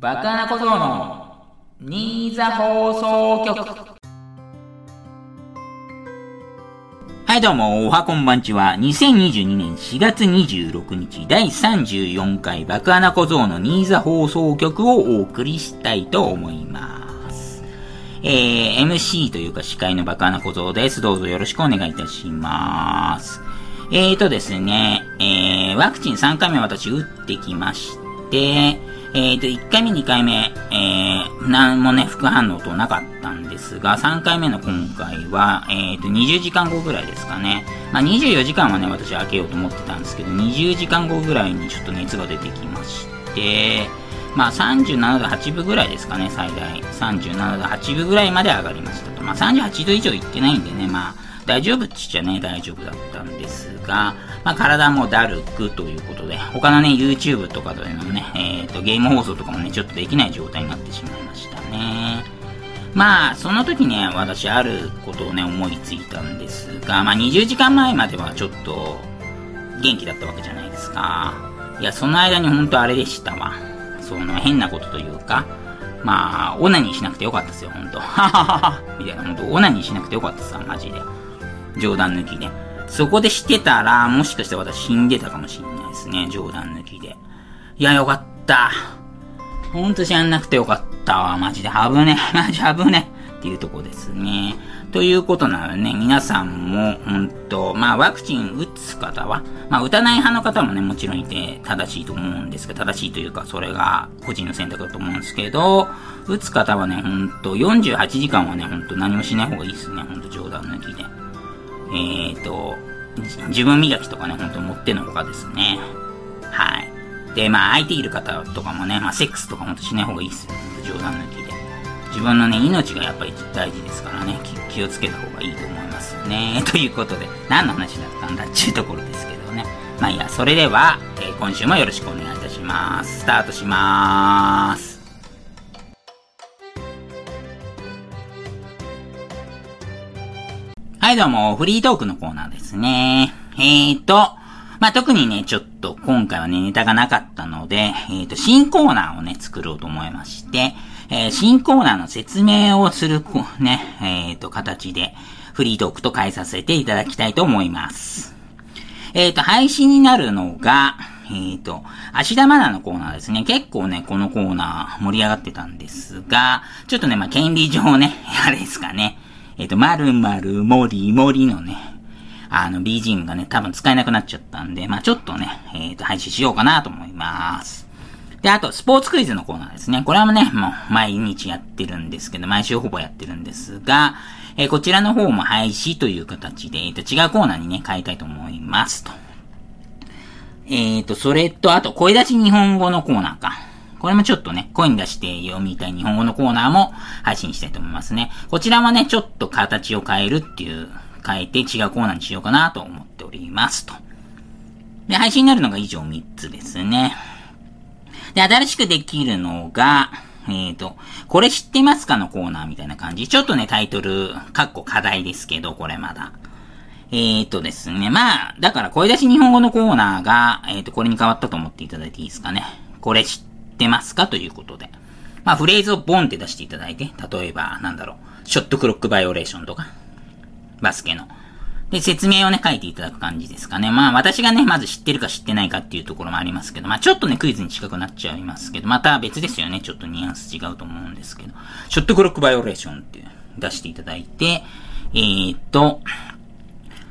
バカな小僧の新座放送局はいどうも、おはこんばんちは、2022年4月26日第34回バカな小僧の新座放送局をお送りしたいと思います。えー、MC というか司会のバカな小僧です。どうぞよろしくお願いいたします。えーとですね、えー、ワクチン3回目私打ってきまして、えーと、1回目、2回目、えー、なんもね、副反応となかったんですが、3回目の今回は、えーと、20時間後ぐらいですかね。まあ、24時間はね、私開けようと思ってたんですけど、20時間後ぐらいにちょっと熱が出てきまして、まあ、37度8分ぐらいですかね、最大。37度8分ぐらいまで上がりましたと。まあ、38度以上いってないんでね、まあ、大丈夫っちっちゃね、大丈夫だったんですが、まあ、体もだるくということで、他のね、YouTube とかでのね、え、ー、と、ゲーム放送とかもね、ちょっとできない状態になってしまいましたね。まあ、その時ね、私あることをね、思いついたんですが、まあ、20時間前まではちょっと、元気だったわけじゃないですか。いや、その間に本当あれでしたわ。その変なことというか、まあ、オナニーしなくてよかったですよ、ほんと。はははは。みたいな、ほんと、オナニーしなくてよかったさ、マジで。冗談抜きで。そこでしてたら、もしかして私死んでたかもしんないですね。冗談抜きで。いや、よかった。ほんと知らなくてよかったわ。マジで。危ね。マジ危ね。っていうとこですね。ということならね、皆さんも、うんと、まあ、ワクチン打つ方は、まあ、打たない派の方もね、もちろんいて正しいと思うんですけど、正しいというか、それが個人の選択だと思うんですけど、打つ方はね、ほんと、48時間はね、ほんと何もしない方がいいですね。ほんと冗談抜きで。えっ、ー、と、自分磨きとかね、ほんと持ってのほかですね。はい。で、まあ、相手いる方とかもね、まあ、セックスとかほんとしない方がいいっすよ。冗談抜きで。自分のね、命がやっぱり大事ですからね、気をつけた方がいいと思いますよね。ということで、何の話だったんだっていうところですけどね。まあいいや、それでは、えー、今週もよろしくお願いいたします。スタートしまーす。はい、どうも、フリートークのコーナーですね。えーと、まあ、特にね、ちょっと今回はね、ネタがなかったので、えーと、新コーナーをね、作ろうと思いまして、えー、新コーナーの説明をする、ね、えーと、形で、フリートークと変えさせていただきたいと思います。えーと、配信になるのが、えーと、芦田愛菜のコーナーですね。結構ね、このコーナー盛り上がってたんですが、ちょっとね、まあ、権利上ね、あれですかね。えっ、ー、と、まるまるもりもりのね、あの、BGM がね、多分使えなくなっちゃったんで、まあちょっとね、えっ、ー、と、配信しようかなと思います。で、あと、スポーツクイズのコーナーですね。これはね、もう、毎日やってるんですけど、毎週ほぼやってるんですが、えー、こちらの方も廃止という形で、えっ、と、違うコーナーにね、変えたいと思いますと。えっ、と、それと、あと、声出し日本語のコーナーか。これもちょっとね、声に出して読みたい日本語のコーナーも配信したいと思いますね。こちらはね、ちょっと形を変えるっていう、変えて違うコーナーにしようかなと思っておりますと。で、配信になるのが以上3つですね。で、新しくできるのが、えっ、ー、と、これ知ってますかのコーナーみたいな感じ。ちょっとね、タイトル、かっこ課題ですけど、これまだ。えっ、ー、とですね、まあ、だから声出し日本語のコーナーが、えっ、ー、と、これに変わったと思っていただいていいですかね。これ知ってますかということで。まあ、フレーズをボンって出していただいて、例えば、なんだろう、ショットクロックバイオレーションとか、バスケの。で、説明をね、書いていただく感じですかね。まあ、私がね、まず知ってるか知ってないかっていうところもありますけど、まあ、ちょっとね、クイズに近くなっちゃいますけど、また別ですよね。ちょっとニュアンス違うと思うんですけど、ショットクロックバイオレーションって出していただいて、えー、っと、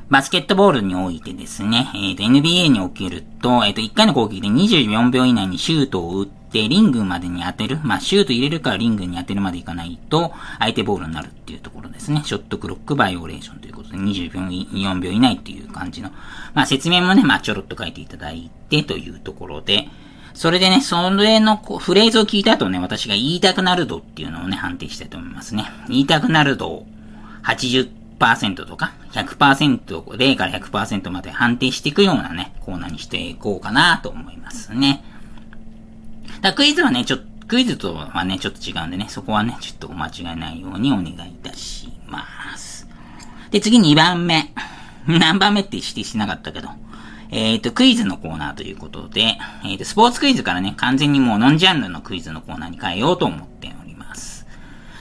バスケットボールにおいてですね、えー、と、NBA におけると、えっ、ー、と、1回の攻撃で24秒以内にシュートを打って、リングまでに当てる。まあ、シュート入れるかリングに当てるまでいかないと、相手ボールになるっていうところですね。ショットクロックバイオレーションということで、24秒以内っていう感じの、まあ、説明もね、まあ、ちょろっと書いていただいてというところで、それでね、それのフレーズを聞いた後ね、私が言いたくなる度っていうのをね、判定したいと思いますね。言いたくなる度80%とか、100%、0から100%まで判定していくようなね、コーナーにしていこうかなと思いますね。だクイズはね、ちょっと、クイズとはね、ちょっと違うんでね、そこはね、ちょっとお間違いないようにお願いいたします。で、次2番目。何番目って指定しなかったけど。えっ、ー、と、クイズのコーナーということで、えっ、ー、と、スポーツクイズからね、完全にもうノンジャンルのクイズのコーナーに変えようと思っております。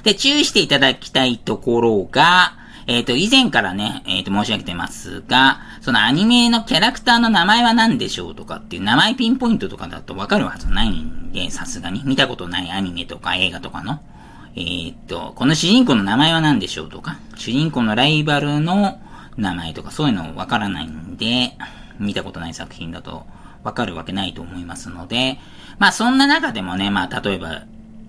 で、注意していただきたいところが、えっ、ー、と、以前からね、えっ、と、申し上げてますが、そのアニメのキャラクターの名前は何でしょうとかっていう名前ピンポイントとかだとわかるはずないんで、さすがに見たことないアニメとか映画とかの。えー、っと、この主人公の名前は何でしょうとか、主人公のライバルの名前とかそういうのわからないんで、見たことない作品だとわかるわけないと思いますので、まあそんな中でもね、まあ例えば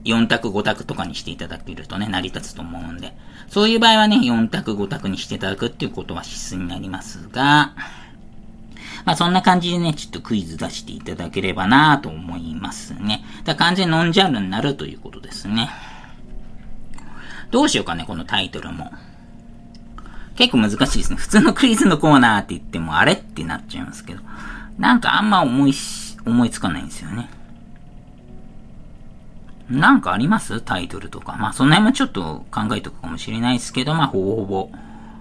4択5択とかにしていただけるとね、成り立つと思うんで、そういう場合はね、4択5択にしていただくっていうことは必須になりますが、まあそんな感じでね、ちょっとクイズ出していただければなと思いますね。だ完全ノンジャンルになるということですね。どうしようかね、このタイトルも。結構難しいですね。普通のクイズのコーナーって言っても、あれってなっちゃいますけど。なんかあんま思い、思いつかないんですよね。なんかあります？タイトルとか。まあ、その辺もちょっと考えとくかもしれないですけど、まあ、ほぼほぼ、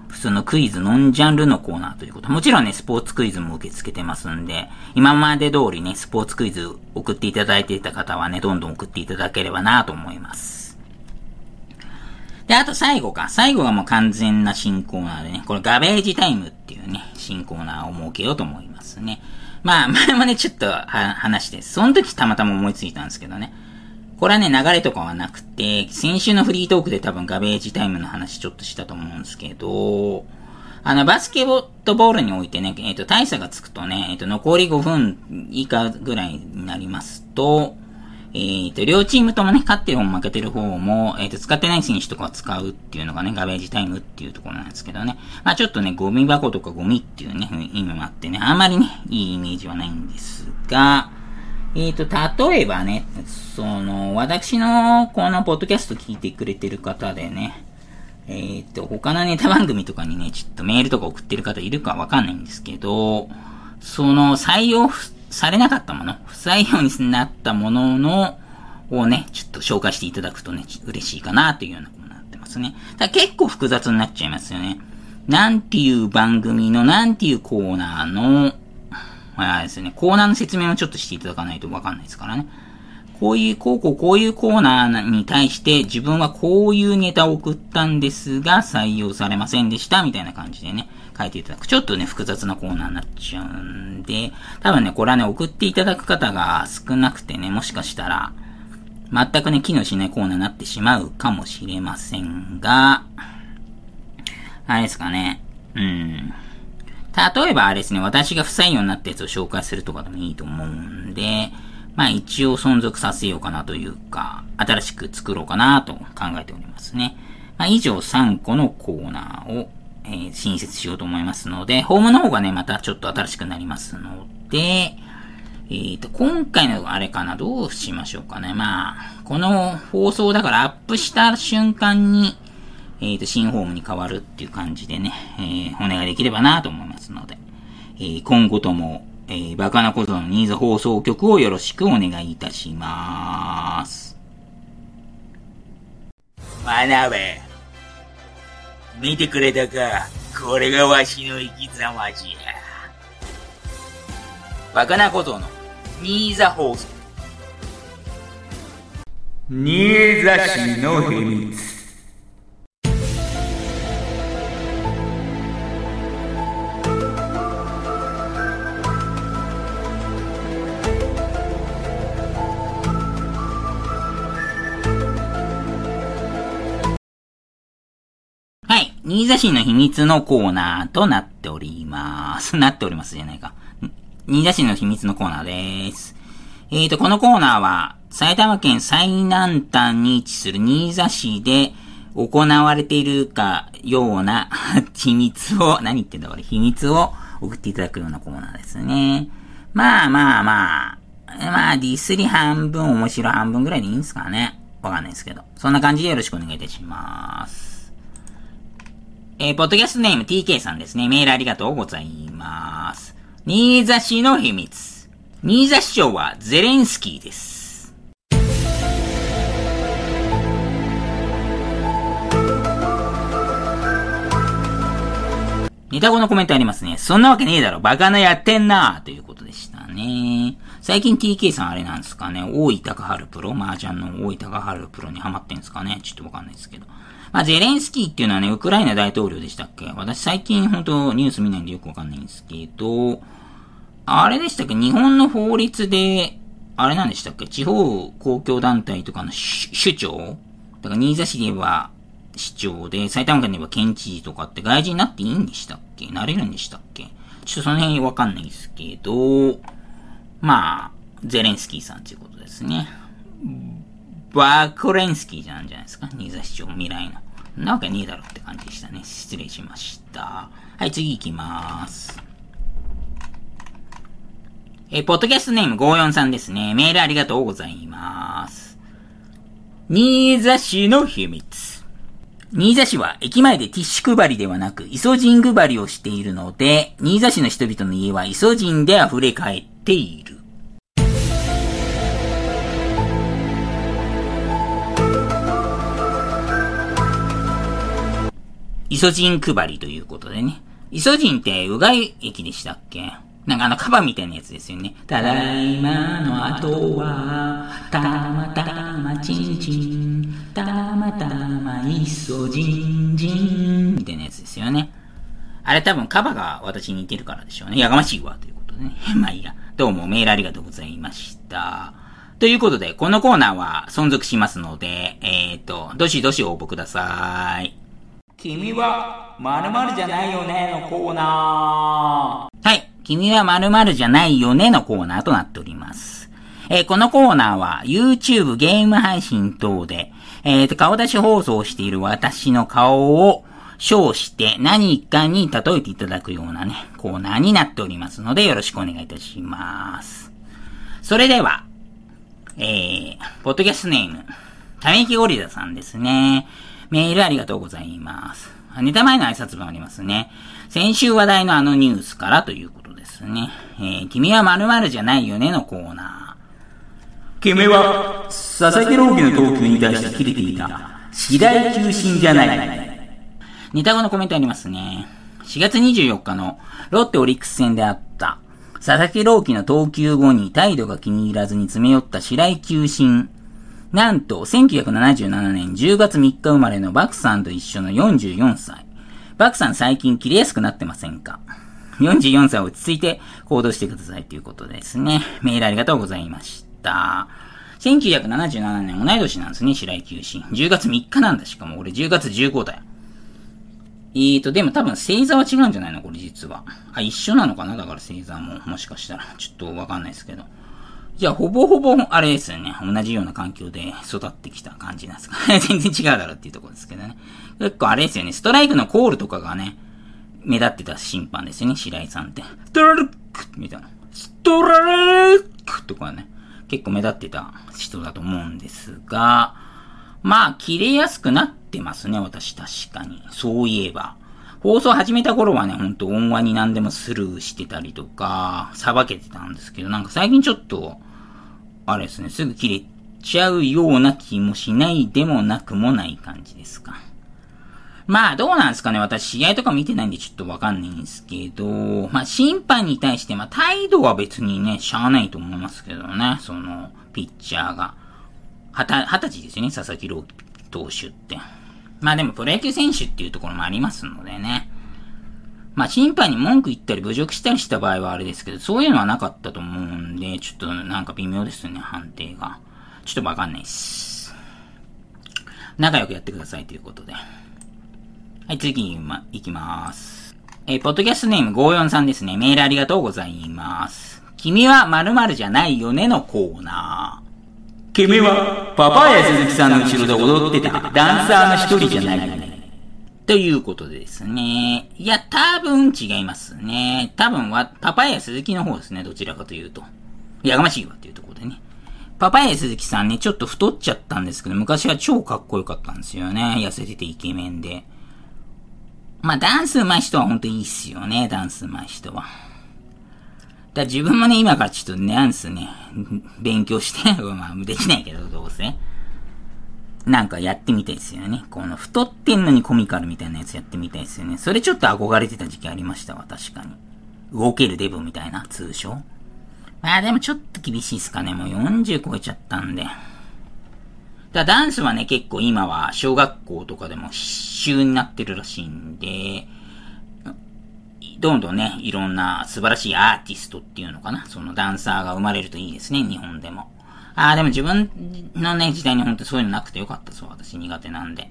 普通のクイズノンジャンルのコーナーということ。もちろんね、スポーツクイズも受け付けてますんで、今まで通りね、スポーツクイズ送っていただいていた方はね、どんどん送っていただければなと思います。で、あと最後か。最後がもう完全な新コーナーでね、これガベージタイムっていうね、新コーナーを設けようと思いますね。まあ、前もね、ちょっと話して、その時たまたま思いついたんですけどね。これはね、流れとかはなくて、先週のフリートークで多分ガベージタイムの話ちょっとしたと思うんですけど、あの、バスケットボールにおいてね、えっ、ー、と、大差がつくとね、えっ、ー、と、残り5分以下ぐらいになりますと、えー、と、両チームともね、勝ってる方も負けてる方も、えー、と、使ってない選手とかを使うっていうのがね、ガベージタイムっていうところなんですけどね。まあちょっとね、ゴミ箱とかゴミっていうね、意味もあってね、あんまりね、いいイメージはないんですが、えっ、ー、と、例えばね、その、私のこのポッドキャスト聞いてくれてる方でね、えっ、ー、と、他のネタ番組とかにね、ちょっとメールとか送ってる方いるかわかんないんですけど、その、採用されなかったもの、不採用になったものの、をね、ちょっと紹介していただくとね、嬉しいかなというようなことになってますね。だ結構複雑になっちゃいますよね。なんていう番組の、なんていうコーナーの、まあですね、コーナーの説明をちょっとしていただかないとわかんないですからね。こういう、こうこうこういうコーナーに対して自分はこういうネタを送ったんですが採用されませんでしたみたいな感じでね、書いていただく。ちょっとね、複雑なコーナーになっちゃうんで、多分ね、これはね、送っていただく方が少なくてね、もしかしたら、全くね、機能しないコーナーになってしまうかもしれませんが、あれですかね、うん。例えばあれですね、私が不採用になったやつを紹介するとかでもいいと思うんで、まあ一応存続させようかなというか、新しく作ろうかなと考えておりますね。まあ以上3個のコーナーをえー、新設しようと思いますので、ホームの方がね、またちょっと新しくなりますので、えっ、ー、と、今回のあれかな、どうしましょうかね。まあ、この放送だからアップした瞬間に、えっ、ー、と、新ホームに変わるっていう感じでね、えー、お願いできればなと思いますので、えー、今後とも、えー、バカなことのニーズ放送局をよろしくお願いいたします。学べ。見てくれたかこれがわしの生き様じゃ。バカなことの、ニーザ放送。ニーザ氏の秘密。新座市の秘密のコーナーとなっております。なっておりますじゃないか。新座市の秘密のコーナーです。えーと、このコーナーは、埼玉県最南端に位置する新座市で行われているかような 秘密を、何言ってんだこれ、秘密を送っていただくようなコーナーですね。まあまあまあ、まあディスり半分、面白半分ぐらいでいいんですかね。わかんないですけど。そんな感じでよろしくお願いいたします。えー、ポッドキャストネーム TK さんですね。メールありがとうございます。新座市の秘密。新座市長はゼレンスキーです。ネタ後のコメントありますね。そんなわけねえだろ、バカなやってんな。ということでしたね。最近 TK さんあれなんですかね、大井高春プロ、麻雀の大井高春プロにハマってんですかね。ちょっとわかんないですけど。まあ、ゼレンスキーっていうのはね、ウクライナ大統領でしたっけ？私最近本当ニュース見ないんでよくわかんないんですけど、あれでしたっけ？日本の法律で、あれなんでしたっけ？地方公共団体とかの首長だから新座市で言えば市長で、埼玉県で言えば県知事とかって外人になっていいんでしたっけ？なれるんでしたっけ？ちょっとその辺わかんないですけど、まあ、ゼレンスキーさんということですね。バーコレンスキーじゃんじゃないですか？新座市長未来の。なわけねえだろって感じでしたね。失礼しました。はい、次行きまーす。えポッドキャストネーム54さんですね。メールありがとうございます。新座市の秘密。新座市は駅前でティッシュ配りではなく、イソジン配りをしているので、新座市の人々の家はイソジンで溢れ返っている。イソジン配りということでね。イソジンってうがい液でしたっけ？なんかあのカバみたいなやつですよね。ただいまの後は、たまたまちんちん、たまたまイソジンジン、みたいなやつですよね。あれ多分カバが私に似てるからでしょうね。やがましいわ、ということでね。まあいいや。どうもメールありがとうございました。ということで、このコーナーは存続しますので、えっ、ー、と、どしどし応募ください。君は〇〇じゃないよねのコーナー。はい。君は〇〇じゃないよねのコーナーとなっております。えー、このコーナーは YouTube ゲーム配信等で、えー、と、顔出し放送している私の顔を称して何かに例えていただくようなね、コーナーになっておりますのでよろしくお願いいたします。それでは、えー、ポッドキャストネーム、ため息ゴリラさんですね。メールありがとうございます。ネタ前の挨拶もありますね。先週話題のあのニュースからということですね。えー、君は〇〇じゃないよねのコーナー。君は、佐々木朗希の投球に対して切れていた、次第中心じゃない。ネタ後のコメントありますね。4月24日のロッテオリックス戦であった、佐々木朗希の投球後に態度が気に入らずに詰め寄った白井球審なんと、1977年10月3日生まれのバクさんと一緒の44歳。バクさん最近切れやすくなってませんか ?44 歳落ち着いて行動してくださいということですね。メールありがとうございました。1977年同い年なんですね、白井球審。10月3日なんだ、しかも俺10月15だよ。えーと、でも多分星座は違うんじゃないの？これ実は。あ、一緒なのかな？だから星座も。もしかしたら。ちょっとわかんないですけど。じゃあ、ほぼほぼ、あれですよね。同じような環境で育ってきた感じなんですか？ね 全然違うだろうっていうところですけどね。結構あれですよね。ストライクのコールとかがね、目立ってた審判ですよね、白井さんって。ストラルックみたいな。ストラルクとかね、結構目立ってた人だと思うんですが、まあ、切れやすくなってますね、私確かに。そういえば。放送始めた頃はね、ほんと音話に何でもスルーしてたりとか、さばけてたんですけど、なんか最近ちょっと、あれですね、すぐ切れちゃうような気もしないでもなくもない感じですか。まあ、どうなんですかね。私、試合とか見てないんでちょっとわかんないんですけど、まあ、審判に対して、まあ、態度は別にね、しゃあないと思いますけどね。その、ピッチャーが。はた、二十歳ですよね、佐々木朗希投手って。まあでも、プロ野球選手っていうところもありますのでね。まあ、審判に文句言ったり侮辱したりした場合はあれですけど、そういうのはなかったと思うんで、ちょっとなんか微妙ですね、判定が。ちょっとわかんないっす。仲良くやってくださいということで。はい、次、ま、いきまーす。えー、ポッドキャストネーム54さんですね。メールありがとうございます。君は〇〇じゃないよねのコーナー。君はパパイヤ鈴木さんの後ろで踊ってたダンサーの一人じゃないよね。ということでですね。いや、多分違いますね。多分は、パパイヤ鈴木の方ですね。どちらかというと。やがましいわっていうところでね。パパイヤ鈴木さんね、ちょっと太っちゃったんですけど、昔は超かっこよかったんですよね。痩せててイケメンで。まあ、ダンス上手い人はほんといいっすよね。ダンス上手い人は。だ自分もね、今からちょっとダンスね、勉強して、まあ、できないけど、どうせ。なんかやってみたいですよね。この太ってんのにコミカルみたいなやつやってみたいですよね。それちょっと憧れてた時期ありましたわ、確かに。動けるデブみたいな、通称。まあでもちょっと厳しいっすかね。もう40超えちゃったんで。だダンスはね、結構今は小学校とかでも必修になってるらしいんで、どんどんね、いろんな素晴らしいアーティストっていうのかな。そのダンサーが生まれるといいですね、日本でも。ああ、でも自分のね、時代に本当にそういうのなくてよかったです私苦手なんで。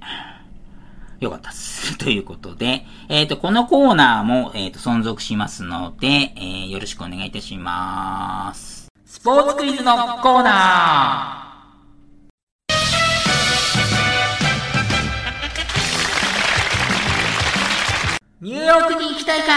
よかったっす。ということで、えっ、ー、と、このコーナーも、えっ、ー、と、存続しますので、えー、よろしくお願いいたします。スポーツクイズのコーナーニューヨークに行きたいか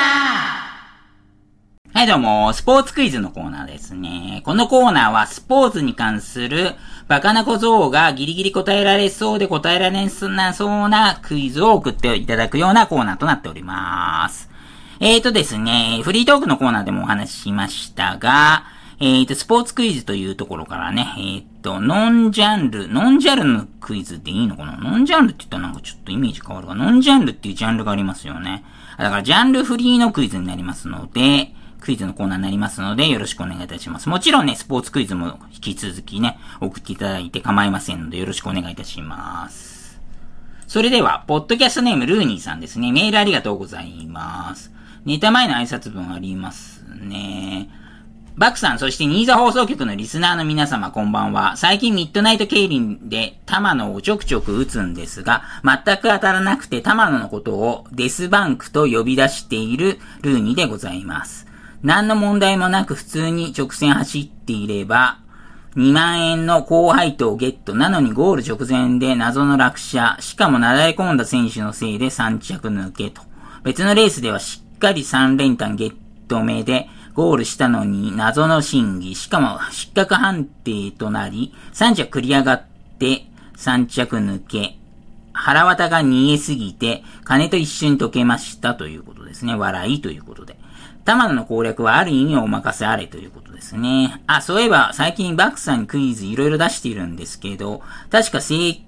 はいどうも、スポーツクイズのコーナーですね。このコーナーはスポーツに関するバカな小僧がギリギリ答えられそうで答えられなそうなクイズを送っていただくようなコーナーとなっております。えーとですね、フリートークのコーナーでもお話ししましたが、えーと、スポーツクイズというところからね、えーと、ノンジャンル、ノンジャンルのクイズでいいのかな？ノンジャンルって言ったらなんかちょっとイメージ変わるが、ノンジャンルっていうジャンルがありますよね。だからジャンルフリーのクイズになりますので、クイズのコーナーになりますので、よろしくお願いいたします。もちろんね、スポーツクイズも引き続きね、送っていただいて構いませんので、よろしくお願いいたします。それでは、ポッドキャストネームルーニーさんですね。メールありがとうございます。ネタ前の挨拶文ありますね。バクさん、そして新座放送局のリスナーの皆様、こんばんは。最近ミッドナイト競輪で玉野をちょくちょく打つんですが、全く当たらなくて玉野のことをデスバンクと呼び出しているルーニーでございます。何の問題もなく普通に直線走っていれば、2万円の高配当ゲットなのにゴール直前で謎の落車、しかもなだれ込んだ選手のせいで3着抜けと。別のレースではしっかり3連単ゲット目でゴールしたのに謎の審議、しかも失格判定となり、3着繰り上がって3着抜け、腹渡が逃げすぎて、金と一緒に溶けましたということですね。笑いということで。玉野の攻略はある意味お任せあれということですね。あ、そういえば最近バックさんクイズいろいろ出しているんですけど、確か正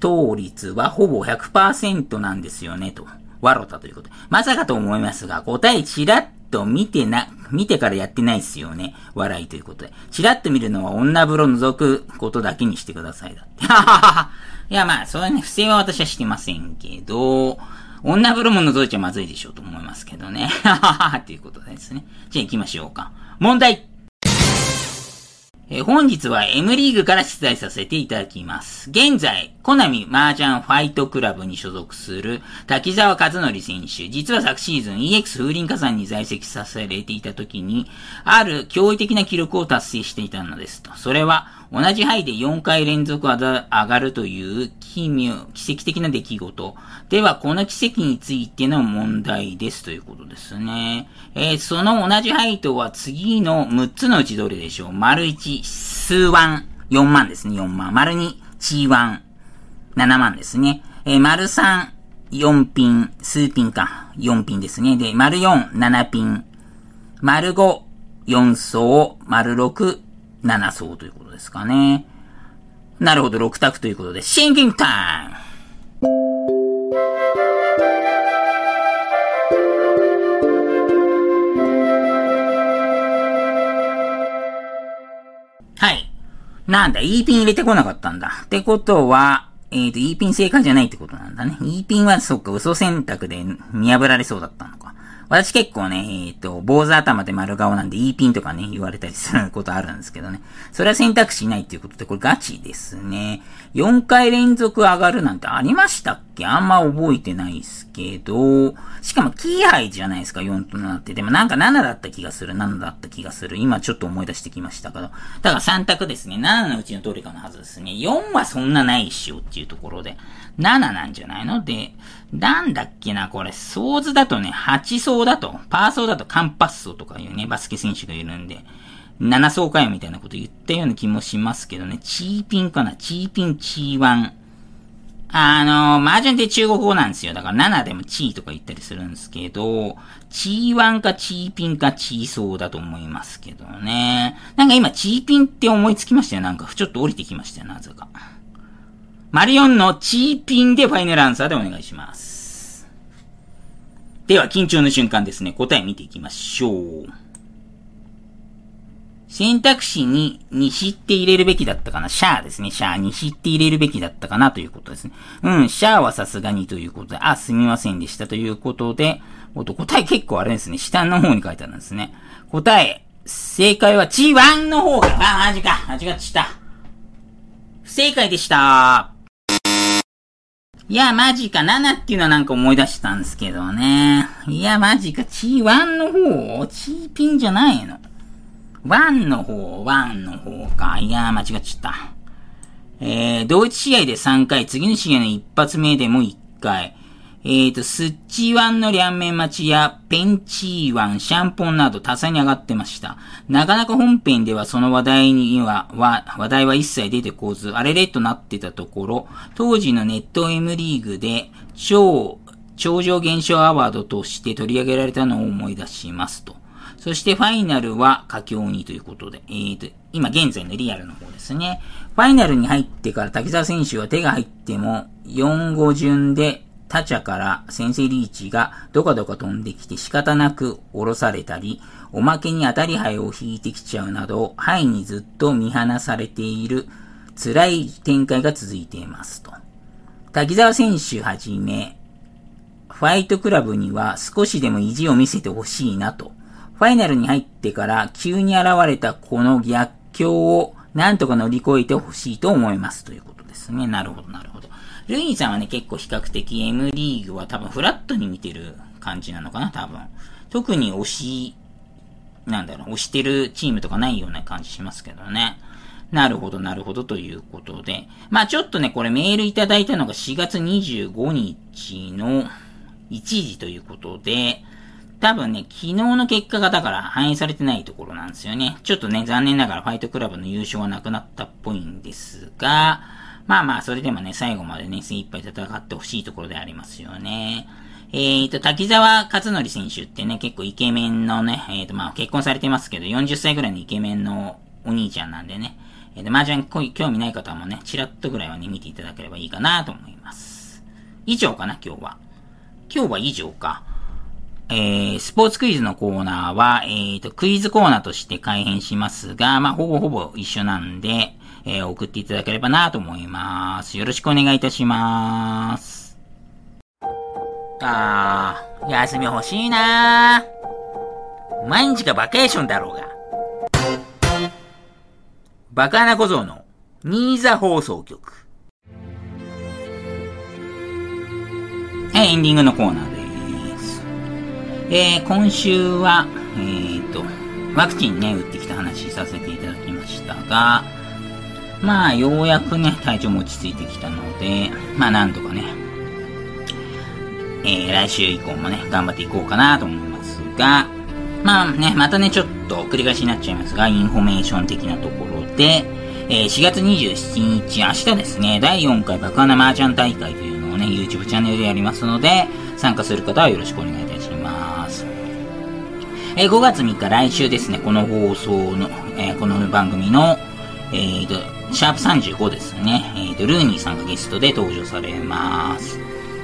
答率はほぼ100%なんですよね、と。わろたということ。まさかと思いますが、答えちらっと見てな、見てからやってないっすよね。笑いということで。ちらっと見るのは女風呂覗くことだけにしてくださいだって。いやまあ、そういうね、不正は私はしてませんけど、女風呂も覗いちゃまずいでしょうと思いますけどね。ははは、ということですね。じゃあ行きましょうか。問題え本日は M リーグから出題させていただきます。現在、コナミ麻雀ファイトクラブに所属する滝沢和則選手。実は昨シーズン EX 風林火山に在籍させられていた時に、ある驚異的な記録を達成していたのですと。それは、同じ範囲で4回連続上がるという奇妙、奇跡的な出来事。では、この奇跡についての問題ですということですね。えー、その同じ配当は次の6つのうちどれでしょう丸1、数万、4万ですね、4万。丸2、チーワン、7万ですね。えー、丸3、4ピン、数ピンか、4ピンですね。で、丸4、7ピン。丸5、4層、丸6、7層ということですかね。なるほど、6択ということで、シンキングタイムはい。なんだ、E ピン入れてこなかったんだ。ってことは、えっ、ー、と、E ピン正解じゃないってことなんだね。E ピンは、そっか、嘘選択で見破られそうだったのか。私結構ね、えっ、と、坊主頭で丸顔なんで E ピンとかね、言われたりすることあるんですけどね。それは選択肢ないっていうことで、これガチですね。4回連続上がるなんてありましたっけあんま覚えてないですけど、しかもキーハイじゃないですか、4と7って。でもなんか7だった気がする、7だった気がする。今ちょっと思い出してきましたけど。だから3択ですね。7のうちのどれかのはずですね。4はそんなないっしょっていうところで。7なんじゃないの？で、なんだっけな、これ、ソーズだとね、8層だと、パー層だとカンパッソとかいうね、バスケ選手がいるんで、7層かよみたいなこと言ったような気もしますけどね、チーピンかな、チーピン、チーワン。あの、麻雀って中国語なんですよ。だから7でもチーとか言ったりするんですけど、チーワンかチーピンかチーソーだと思いますけどね。なんか今チーピンって思いつきましたよ。なんかちょっと降りてきましたよ、なぜか。マリオンのチーピンでファイナルアンサーでお願いします。では、緊張の瞬間ですね。答え見ていきましょう。選択肢に西って入れるべきだったかな。シャアですね。シャア西って入れるべきだったかなということですね。うん、シャアはさすがにということで、あ、すみませんでしたということで、おと、答え結構あれですね。下の方に書いてあるんですね。答え、正解は G1 の方が、あ、マジか。間違っちた。不正解でした。いや、マジか。7っていうのはなんか思い出したんですけどね。いや、マジか。T1 の方 ?T ピンじゃないの ?1 の方 ?1 の方か。いやー、間違っちゃった。えー、同一試合で3回、次の試合の一発目でも1回。えっ、ー、と、スッチワンの両面待ちや、ペンチーワン、シャンポンなど多彩に上がってました。なかなか本編ではその話題には、は話題は一切出てこず、あれれとなってたところ、当時のネット M リーグで、超、超常現象アワードとして取り上げられたのを思い出しますと。そしてファイナルは佳境にということで、えーと、今現在のリアルの方ですね。ファイナルに入ってから滝沢選手は手が入っても4、5順で他茶から先生リーチがどかどか飛んできて仕方なく降ろされたり、おまけに当たり牌を引いてきちゃうなど、牌にずっと見放されている辛い展開が続いていますと。滝沢選手はじめ、ファイトクラブには少しでも意地を見せてほしいなと。ファイナルに入ってから急に現れたこの逆境をなんとか乗り越えてほしいと思いますということですね。なるほど、なるほど。ルイーさんはね、結構比較的 M リーグは多分フラットに見てる感じなのかな、多分。特に推し、なんだろう、推してるチームとかないような感じしますけどね。なるほど、なるほど、ということで。まあちょっとね、これメールいただいたのが4月25日の1時ということで、多分ね、昨日の結果がだから反映されてないところなんですよね。ちょっとね、残念ながらファイトクラブの優勝はなくなったっぽいんですが、まあまあ、それでもね、最後までね、精一杯戦ってほしいところでありますよね。えーと、滝沢勝則選手ってね、結構イケメンのね、えーと、まあ結婚されてますけど、40歳ぐらいのイケメンのお兄ちゃんなんでね、えーと、麻雀興味ない方もね、チラッとぐらいはね、見ていただければいいかなと思います。以上かな、今日は。今日は以上か。えー、スポーツクイズのコーナーは、えーと、クイズコーナーとして改編しますが、まあ、ほぼほぼ一緒なんで、えー、送っていただければなと思います。よろしくお願いいたします。あー、休み欲しいな毎日がバケーションだろうが。バカな小僧のニーザ放送局。はい、エンディングのコーナー。えー、今週は、えーと、ワクチンね、打ってきた話させていただきましたが、まあ、ようやくね、体調も落ち着いてきたので、まあ、なんとかね、えー、来週以降もね、頑張っていこうかなと思いますが、まあね、またね、ちょっと繰り返しになっちゃいますが、インフォメーション的なところで、えー、4月27日、明日ですね、第4回爆穴麻雀大会というのをね、YouTube チャンネルでやりますので、参加する方はよろしくお願いいたします。えー、5月3日、来週ですね、この放送の、えー、この番組の、えーと、シャープ35ですね。えっ、と、ルーニーさんがゲストで登場されます。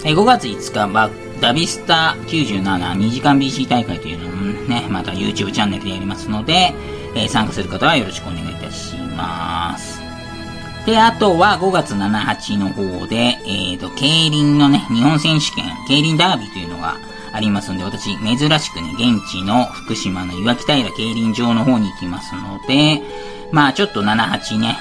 えー、5月5日は、ダビスタ972時間 BC 大会というのをね、また YouTube チャンネルでやりますので、えー、参加する方はよろしくお願いいたします。で、あとは5月7、8の方で、えっ、ー、と、競輪のね、日本選手権、競輪ダービーというのがありますので、私、珍しくね、現地の福島の岩木平競輪場の方に行きますので、まあちょっと7、8ね、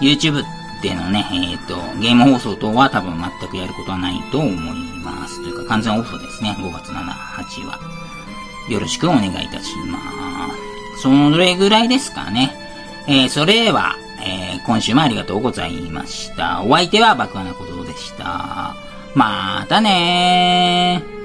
YouTube でのね、えっ、ー、と、ゲーム放送等は多分全くやることはないと思います。というか完全オフですね、5月7、8は。よろしくお願いいたします。それぐらいですかね。えー、それでは、えー、今週もありがとうございました。お相手は爆破なことでした。またねー。